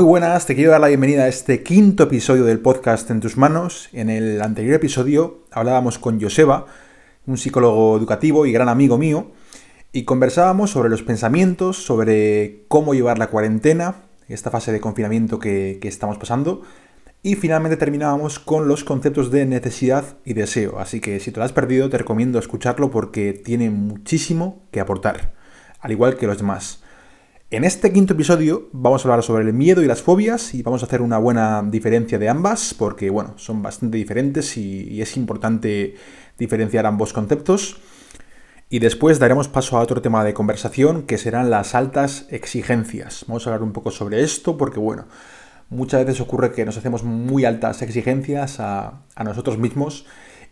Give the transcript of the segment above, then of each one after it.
Muy buenas, te quiero dar la bienvenida a este quinto episodio del podcast En tus manos. En el anterior episodio hablábamos con Joseba, un psicólogo educativo y gran amigo mío, y conversábamos sobre los pensamientos, sobre cómo llevar la cuarentena, esta fase de confinamiento que, que estamos pasando, y finalmente terminábamos con los conceptos de necesidad y deseo. Así que si te lo has perdido, te recomiendo escucharlo porque tiene muchísimo que aportar, al igual que los demás. En este quinto episodio vamos a hablar sobre el miedo y las fobias y vamos a hacer una buena diferencia de ambas porque, bueno, son bastante diferentes y, es importante diferenciar ambos conceptos. Y después daremos paso a otro tema de conversación que serán las altas exigencias. Vamos a hablar un poco sobre esto porque, bueno, muchas veces ocurre que nos hacemos muy altas exigencias a, a nosotros mismos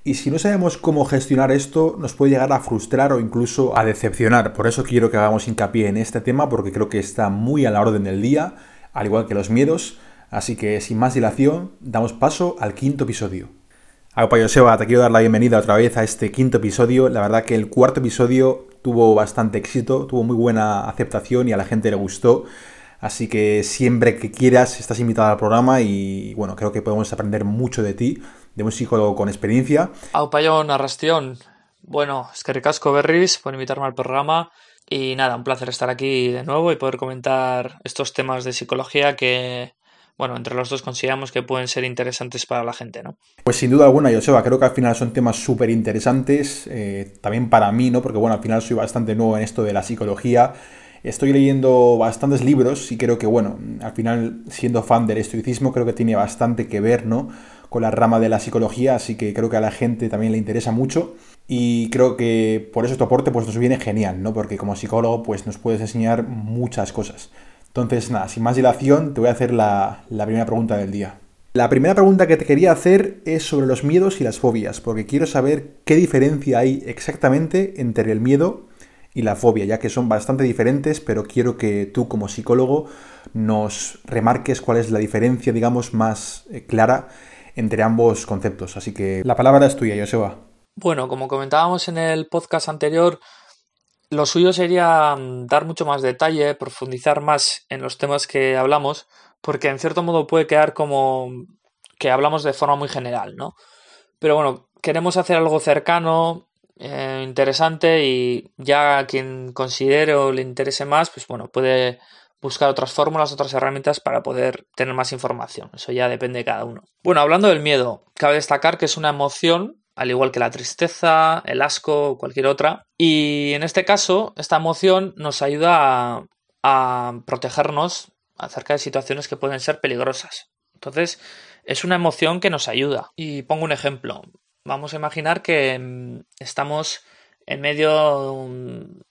y si no sabemos cómo gestionar esto, nos puede llegar a frustrar o incluso a decepcionar. Por eso quiero que hagamos hincapié en este tema, porque creo que está muy a la orden del día, al igual que los miedos. Así que sin más dilación, damos paso al quinto episodio. Agua Joseba, te quiero dar la bienvenida otra vez a este quinto episodio. La verdad que el cuarto episodio tuvo bastante éxito, tuvo muy buena aceptación y a la gente le gustó. Así que siempre que quieras estás invitado al programa y bueno, creo que podemos aprender mucho de ti de un psicólogo con experiencia. Aupayón, Arrastión. Bueno, es que ricasco Berris por invitarme al programa y nada, un placer estar aquí de nuevo y poder comentar estos temas de psicología que, bueno, entre los dos consideramos que pueden ser interesantes para la gente, ¿no? Pues sin duda alguna, Joseba, creo que al final son temas súper interesantes, eh, también para mí, ¿no? Porque bueno, al final soy bastante nuevo en esto de la psicología. Estoy leyendo bastantes libros y creo que, bueno, al final, siendo fan del estoicismo, creo que tiene bastante que ver, ¿no? Con la rama de la psicología, así que creo que a la gente también le interesa mucho y creo que por eso tu aporte pues nos viene genial, ¿no? Porque como psicólogo pues nos puedes enseñar muchas cosas. Entonces, nada, sin más dilación, te voy a hacer la, la primera pregunta del día. La primera pregunta que te quería hacer es sobre los miedos y las fobias, porque quiero saber qué diferencia hay exactamente entre el miedo y la fobia, ya que son bastante diferentes, pero quiero que tú como psicólogo nos remarques cuál es la diferencia, digamos, más eh, clara entre ambos conceptos. Así que la palabra es tuya, Joseba. Bueno, como comentábamos en el podcast anterior, lo suyo sería mm, dar mucho más detalle, profundizar más en los temas que hablamos, porque en cierto modo puede quedar como que hablamos de forma muy general, ¿no? Pero bueno, queremos hacer algo cercano, eh, interesante y ya a quien considere o le interese más, pues bueno, puede buscar otras fórmulas, otras herramientas para poder tener más información. Eso ya depende de cada uno. Bueno, hablando del miedo, cabe destacar que es una emoción, al igual que la tristeza, el asco cualquier otra. Y en este caso, esta emoción nos ayuda a, protegernos acerca de situaciones que pueden ser peligrosas. Entonces, es una emoción que nos ayuda. Y pongo un ejemplo. Vamos a imaginar que mm, estamos en medio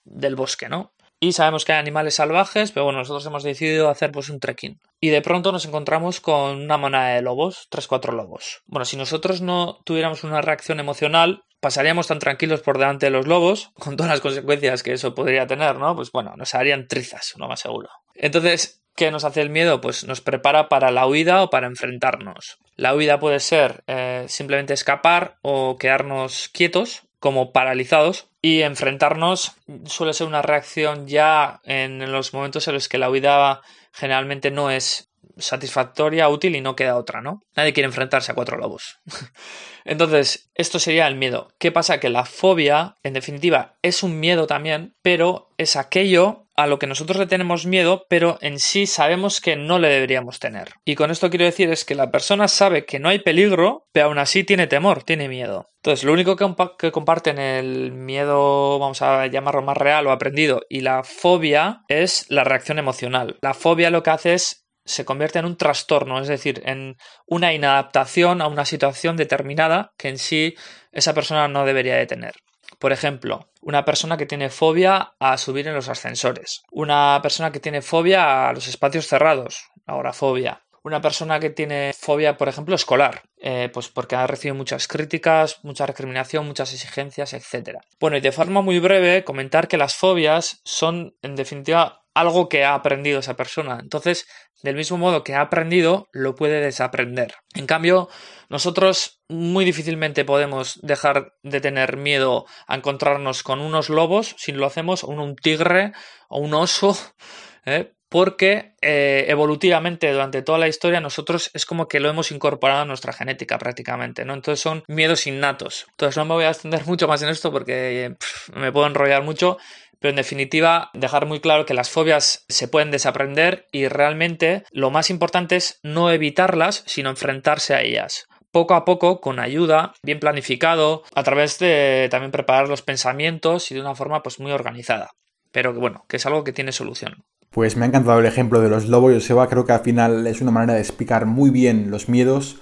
del bosque, ¿no? Y sabemos que hay animales salvajes, pero bueno, nosotros hemos decidido hacer pues un trekking. Y de pronto nos encontramos con una manada de lobos, tres, cuatro lobos. Bueno, si nosotros no tuviéramos una reacción emocional, pasaríamos tan tranquilos por delante de los lobos, con todas las consecuencias que eso podría tener, ¿no? Pues bueno, nos harían trizas, lo más seguro. Entonces, ¿qué nos hace el miedo? Pues nos prepara para la huida o para enfrentarnos. La huida puede ser eh, simplemente escapar o quedarnos quietos, como paralizados y enfrentarnos suele ser una reacción ya en los momentos en los que la huida generalmente no es satisfactoria, útil y no queda otra, ¿no? Nadie quiere enfrentarse a cuatro lobos. Entonces, esto sería el miedo. ¿Qué pasa? Que la fobia, en definitiva, es un miedo también, pero es aquello a lo que nosotros le tenemos miedo, pero en sí sabemos que no le deberíamos tener. Y con esto quiero decir es que la persona sabe que no hay peligro, pero aún así tiene temor, tiene miedo. Entonces, lo único que, que comparten el miedo, vamos a llamarlo más real o aprendido, y la fobia es la reacción emocional. La fobia lo que hace es se convierte en un trastorno, es decir, en una inadaptación a una situación determinada que en sí esa persona no debería de tener. Por ejemplo, una persona que tiene fobia a subir en los ascensores, una persona que tiene fobia a los espacios cerrados, agorafobia, una persona que tiene fobia, por ejemplo, escolar, eh, pues porque ha recibido muchas críticas, mucha recriminación, muchas exigencias, etc. Bueno, y de forma muy breve, comentar que las fobias son, en definitiva, algo que ha aprendido esa persona. Entonces, del mismo modo que ha aprendido, lo puede desaprender. En cambio, nosotros muy difícilmente podemos dejar de tener miedo a encontrarnos con unos lobos si lo hacemos, o un tigre o un oso. ¿eh? porque eh, evolutivamente durante toda la historia nosotros es como que lo hemos incorporado a nuestra genética prácticamente, ¿no? Entonces son miedos innatos. Entonces no me voy a extender mucho más en esto porque me puedo enrollar mucho, pero en definitiva dejar muy claro que las fobias se pueden desaprender y realmente lo más importante es no evitarlas, sino enfrentarse a ellas poco a poco, con ayuda, bien planificado, a través de también preparar los pensamientos y de una forma pues muy organizada. Pero que bueno, que es algo que tiene solución. Pues me ha encantado el ejemplo de los lobos, Joseba. Creo que al final es una manera de explicar muy bien los miedos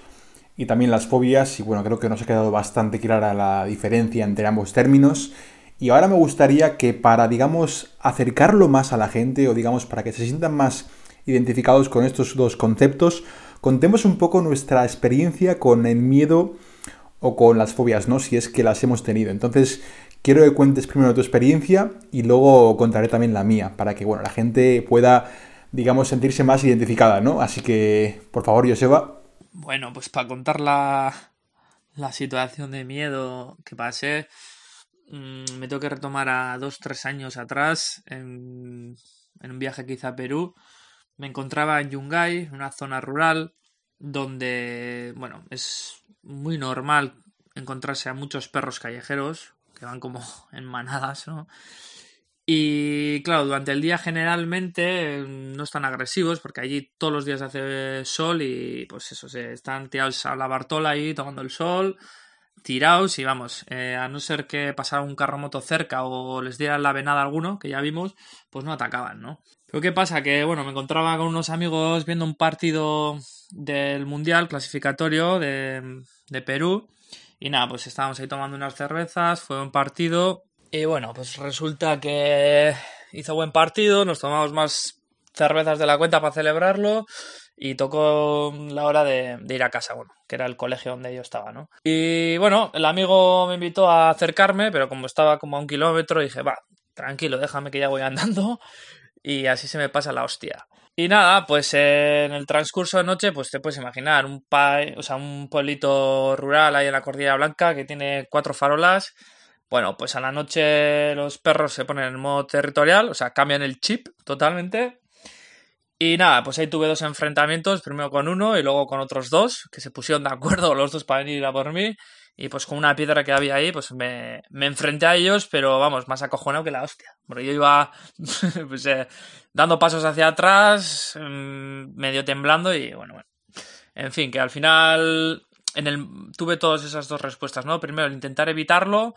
y también las fobias. Y bueno, creo que nos ha quedado bastante clara la diferencia entre ambos términos. Y ahora me gustaría que para, digamos, acercarlo más a la gente o digamos para que se sientan más identificados con estos dos conceptos, contemos un poco nuestra experiencia con el miedo o con las fobias, ¿no? Si es que las hemos tenido. Entonces, quiero que cuentes primero tu experiencia y luego contaré también la mía, para que, bueno, la gente pueda, digamos, sentirse más identificada, ¿no? Así que, por favor, Joseba. Bueno, pues para contar la, la situación de miedo que pasé, mm, me tengo que retomar a dos, tres años atrás, en, en un viaje quizá a Perú, me encontraba en Yungay, una zona rural, donde, bueno, es muy normal encontrarse a muchos perros callejeros, que van como en manadas, ¿no? Y claro, durante el día generalmente no están agresivos porque allí todos los días hace sol y pues eso, se están tirados a la bartola ahí tomando el sol, tirados y vamos, eh, a no ser que pasara un carro moto cerca o les diera la venada alguno, que ya vimos, pues no atacaban, ¿no? Pero ¿qué pasa? Que bueno, me encontraba con unos amigos viendo un partido del Mundial clasificatorio de, de Perú. Y nada, pues estábamos ahí tomando unas cervezas, fue un partido. Y bueno, pues resulta que hizo buen partido, nos tomamos más cervezas de la cuenta para celebrarlo y tocó la hora de, ir a casa, bueno, que era el colegio donde yo estaba, ¿no? Y bueno, el amigo me invitó a acercarme, pero como estaba como a un kilómetro, dije, va, tranquilo, déjame que ya voy andando y así se me pasa la hostia. Y nada, pues en el transcurso de noche, pues te puedes imaginar un, pa o sea, un pueblito rural ahí en la Cordillera Blanca que tiene cuatro farolas. Bueno, pues a la noche los perros se ponen en modo territorial, o sea, cambian el chip totalmente. Y nada, pues ahí tuve dos enfrentamientos, primero con uno y luego con otros dos, que se pusieron de acuerdo los dos para venir a por mí. Y pues con una piedra que había ahí, pues me, me enfrenté a ellos, pero vamos, más acojonado que la hostia. Porque yo iba pues, eh, dando pasos hacia atrás, mmm, medio temblando y bueno, bueno. En fin, que al final en el, tuve todas esas dos respuestas, ¿no? Primero, el intentar evitarlo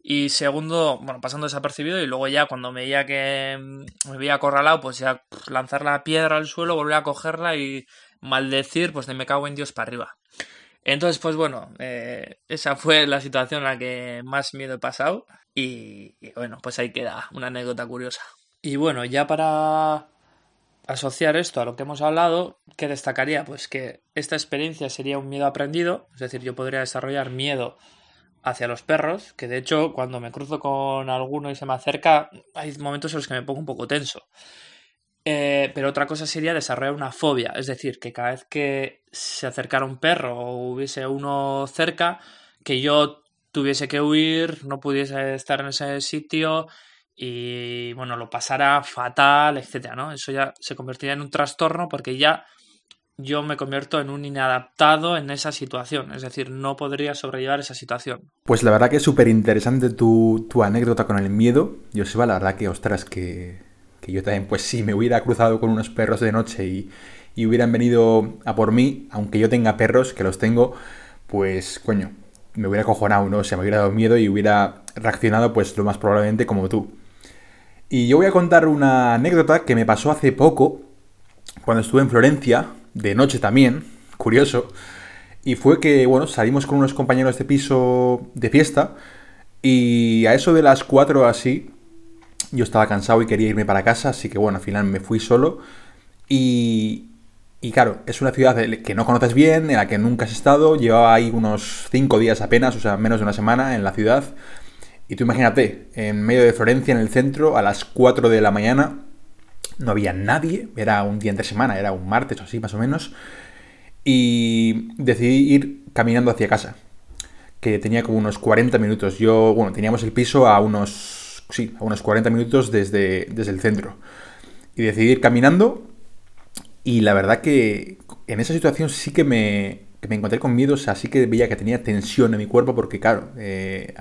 y segundo, bueno, pasando desapercibido y luego ya cuando me veía que mm, me veía acorralado, pues ya lanzar la piedra al suelo, volver a cogerla y maldecir, pues de me cago en Dios para arriba. Entonces, pues bueno, eh, esa fue la situación en la que más miedo he pasado y, y, bueno, pues ahí queda una anécdota curiosa. Y bueno, ya para asociar esto a lo que hemos hablado, ¿qué destacaría? Pues que esta experiencia sería un miedo aprendido, es decir, yo podría desarrollar miedo hacia los perros, que de hecho cuando me cruzo con alguno y se me acerca, hay momentos en los que me pongo un poco tenso. Eh, pero otra cosa sería desarrollar una fobia, es decir, que cada vez que se acercara un perro o hubiese uno cerca, que yo tuviese que huir, no pudiese estar en ese sitio y bueno, lo pasara fatal, etcétera, ¿no? Eso ya se convertiría en un trastorno porque ya yo me convierto en un inadaptado en esa situación, es decir, no podría sobrellevar esa situación. Pues la verdad que es súper interesante tu, tu, anécdota con el miedo, Joseba, la verdad que, ostras, que, que, yo también, pues si me hubiera cruzado con unos perros de noche y, y hubieran venido a por mí, aunque yo tenga perros, que los tengo, pues, coño, me hubiera cojonado, ¿no? O me hubiera dado miedo y hubiera reaccionado, pues, lo más probablemente como tú. Y yo voy a contar una anécdota que me pasó hace poco, cuando estuve en Florencia, de noche también, curioso, y fue que, bueno, salimos con unos compañeros de piso de fiesta y a eso de las 4 así, yo estaba cansado y quería irme para casa, así que bueno, al final me fui solo y, y claro, es una ciudad que no conoces bien, en la que nunca has estado, llevaba ahí unos 5 días apenas, o sea, menos de una semana en la ciudad. Y tú imagínate, en medio de Florencia, en el centro, a las 4 de la mañana, no había nadie, era un día entre semana, era un martes o así más o menos, y decidí ir caminando hacia casa, que tenía como unos 40 minutos. Yo, bueno, teníamos el piso a unos, sí, a unos 40 minutos desde, desde el centro. y decidí ir caminando y la verdad que en esa situación sí que me, me encontré con miedo, o sea, sí que veía que tenía tensión en mi cuerpo porque, claro, eh,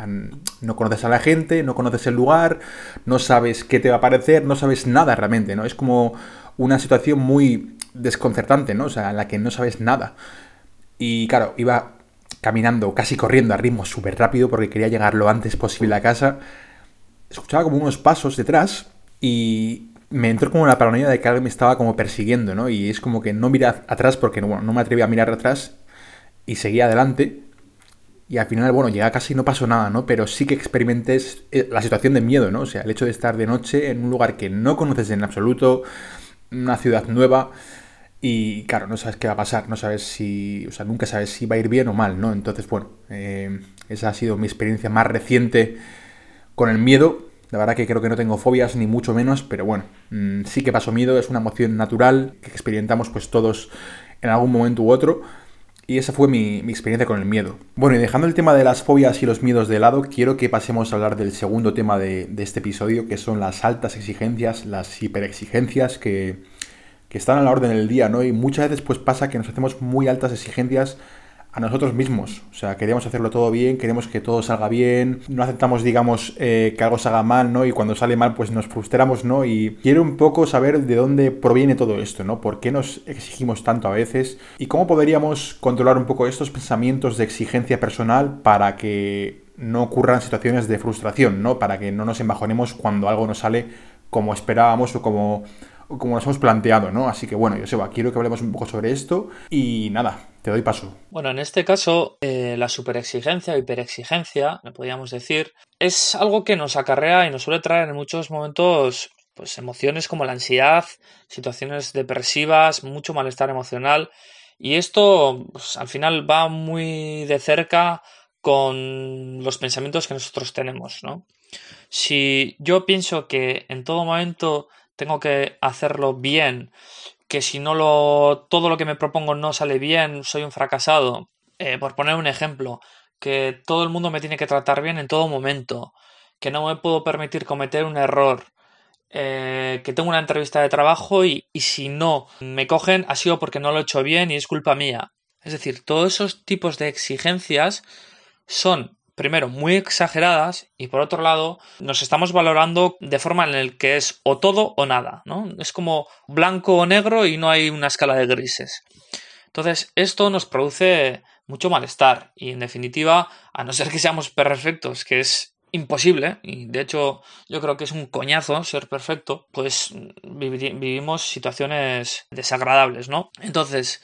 no conoces a la gente, no conoces el lugar, no sabes qué te va a parecer, no sabes nada realmente, ¿no? Es como una situación muy desconcertante, ¿no? O sea, en la que no sabes nada. Y claro, iba caminando, casi corriendo a ritmo súper rápido porque quería llegar lo antes posible a casa. Escuchaba como unos pasos detrás y me entró como la paranoia de que alguien me estaba como persiguiendo, ¿no? Y es como que no miré atrás porque no me atreví a mirar atrás y seguía adelante. Y al final, bueno, llega casi no pasó nada, ¿no? Pero sí que experimenté eh, la situación de miedo, ¿no? O sea, el hecho de estar de noche en un lugar que no conoces en absoluto, una ciudad nueva, y claro, no sabes qué va a pasar, no sabes si, o sea, nunca sabes si va a ir bien o mal, ¿no? Entonces, bueno, eh, esa ha sido mi experiencia más reciente con el miedo la verdad que creo que no tengo fobias, ni mucho menos, pero bueno, mm, sí que paso miedo, es una emoción natural que experimentamos pues todos en algún momento u otro. Y esa fue mi, experiencia con el miedo. Bueno, y dejando el tema de las fobias y los miedos de lado, quiero que pasemos a hablar del segundo tema de, de este episodio, que son las altas exigencias, las hiperexigencias que, que están a la orden del día, ¿no? Y muchas veces pues pasa que nos hacemos muy altas exigencias a nosotros mismos. O sea, queremos hacerlo todo bien, queremos que todo salga bien, no aceptamos, digamos, eh, que algo salga mal, ¿no? Y cuando sale mal, pues nos frustramos, ¿no? Y quiero un poco saber de dónde proviene todo esto, ¿no? ¿Por qué nos exigimos tanto a veces? Y cómo podríamos controlar un poco estos pensamientos de exigencia personal para que no ocurran situaciones de frustración, ¿no? Para que no nos embajonemos cuando algo no sale como esperábamos o como como nos hemos planteado, ¿no? Así que bueno, Joseba, quiero que hablemos un poco sobre esto y nada, te doy paso. Bueno, en este caso, eh, la superexigencia o hiperexigencia, me podríamos decir, es algo que nos acarrea y nos suele traer en muchos momentos pues emociones como la ansiedad, situaciones depresivas, mucho malestar emocional y esto pues, al final va muy de cerca con los pensamientos que nosotros tenemos, ¿no? Si yo pienso que en todo momento tengo que hacerlo bien, que si no lo todo lo que me propongo no sale bien, soy un fracasado. Eh, por poner un ejemplo, que todo el mundo me tiene que tratar bien en todo momento, que no me puedo permitir cometer un error, eh, que tengo una entrevista de trabajo y, y si no me cogen ha sido porque no lo he hecho bien y es culpa mía. Es decir, todos esos tipos de exigencias son primero, muy exageradas y por otro lado, nos estamos valorando de forma en el que es o todo o nada, ¿no? Es como blanco o negro y no hay una escala de grises. Entonces, esto nos produce mucho malestar y en definitiva, a no ser que seamos perfectos, que es imposible, y de hecho yo creo que es un coñazo ser perfecto, pues vivimos situaciones desagradables, ¿no? Entonces,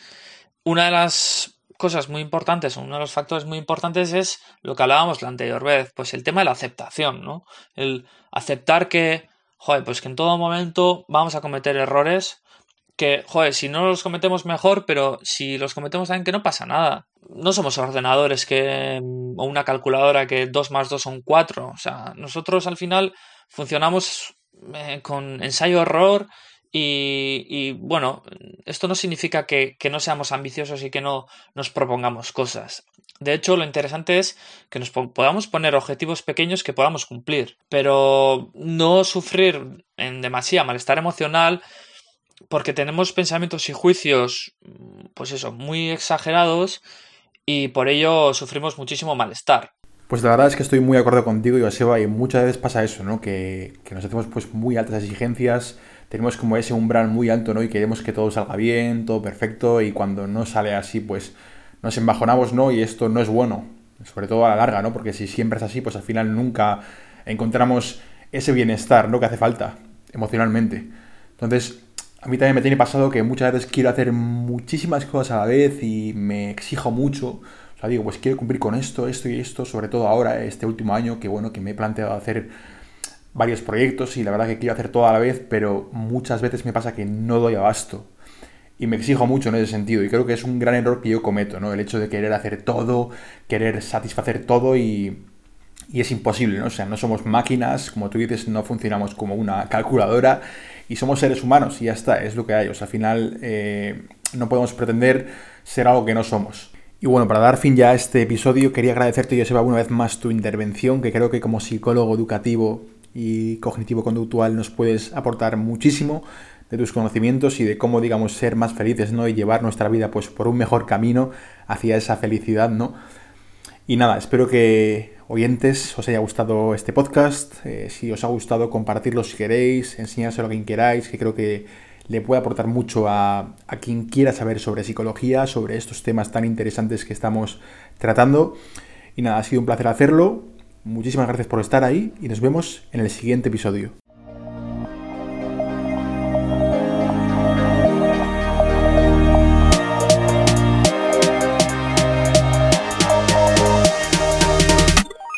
una de las cosas muy importantes, uno de los factores muy importantes es lo que hablábamos la anterior vez, pues el tema de la aceptación, ¿no? El aceptar que, joder, pues que en todo momento vamos a cometer errores, que, joder, si no los cometemos mejor, pero si los cometemos también que no pasa nada. No somos ordenadores que, o una calculadora que 2 más 2 son 4, o sea, nosotros al final funcionamos eh, con ensayo-error y, bueno, esto no significa que, no seamos ambiciosos y que no nos propongamos cosas. De hecho, lo interesante es que nos podamos poner objetivos pequeños que podamos cumplir, pero no sufrir en demasiado malestar emocional porque tenemos pensamientos y juicios, pues eso, muy exagerados y por ello sufrimos muchísimo malestar. Pues la verdad es que estoy muy de acuerdo contigo, Joseba, y muchas veces pasa eso, ¿no? Que, que nos hacemos pues muy altas exigencias, tenemos como ese umbral muy alto, ¿no? Y queremos que todo salga bien, todo perfecto, y cuando no sale así, pues nos embajonamos, ¿no? Y esto no es bueno, sobre todo a la larga, ¿no? Porque si siempre es así, pues al final nunca encontramos ese bienestar, ¿no? Que hace falta emocionalmente. Entonces, a mí también me tiene pasado que muchas veces quiero hacer muchísimas cosas a la vez y me exijo mucho. O sea, digo, pues quiero cumplir con esto, esto y esto, sobre todo ahora, este último año, que bueno, que me he planteado hacer varios proyectos y la verdad que quiero hacer todo a la vez, pero muchas veces me pasa que no doy abasto. Y me exijo mucho en ese sentido. Y creo que es un gran error que yo cometo, ¿no? El hecho de querer hacer todo, querer satisfacer todo y, y es imposible, ¿no? O sea, no somos máquinas, como tú dices, no funcionamos como una calculadora y somos seres humanos y ya está, es lo que hay. O sea, al final eh, no podemos pretender ser algo que no somos. Y bueno, para dar fin ya a este episodio, quería agradecerte, Joseba, una vez más tu intervención, que creo que como psicólogo educativo y cognitivo-conductual nos puedes aportar muchísimo. de tus conocimientos y de cómo, digamos, ser más felices, ¿no? Y llevar nuestra vida, pues, por un mejor camino hacia esa felicidad, ¿no? Y nada, espero que oyentes os haya gustado este podcast. Eh, si os ha gustado, compartirlo si queréis, enseñárselo a quien queráis, que creo que le puede aportar mucho a, a, quien quiera saber sobre psicología, sobre estos temas tan interesantes que estamos tratando. Y nada, ha sido un placer hacerlo. Muchísimas gracias por estar ahí y nos vemos en el siguiente episodio.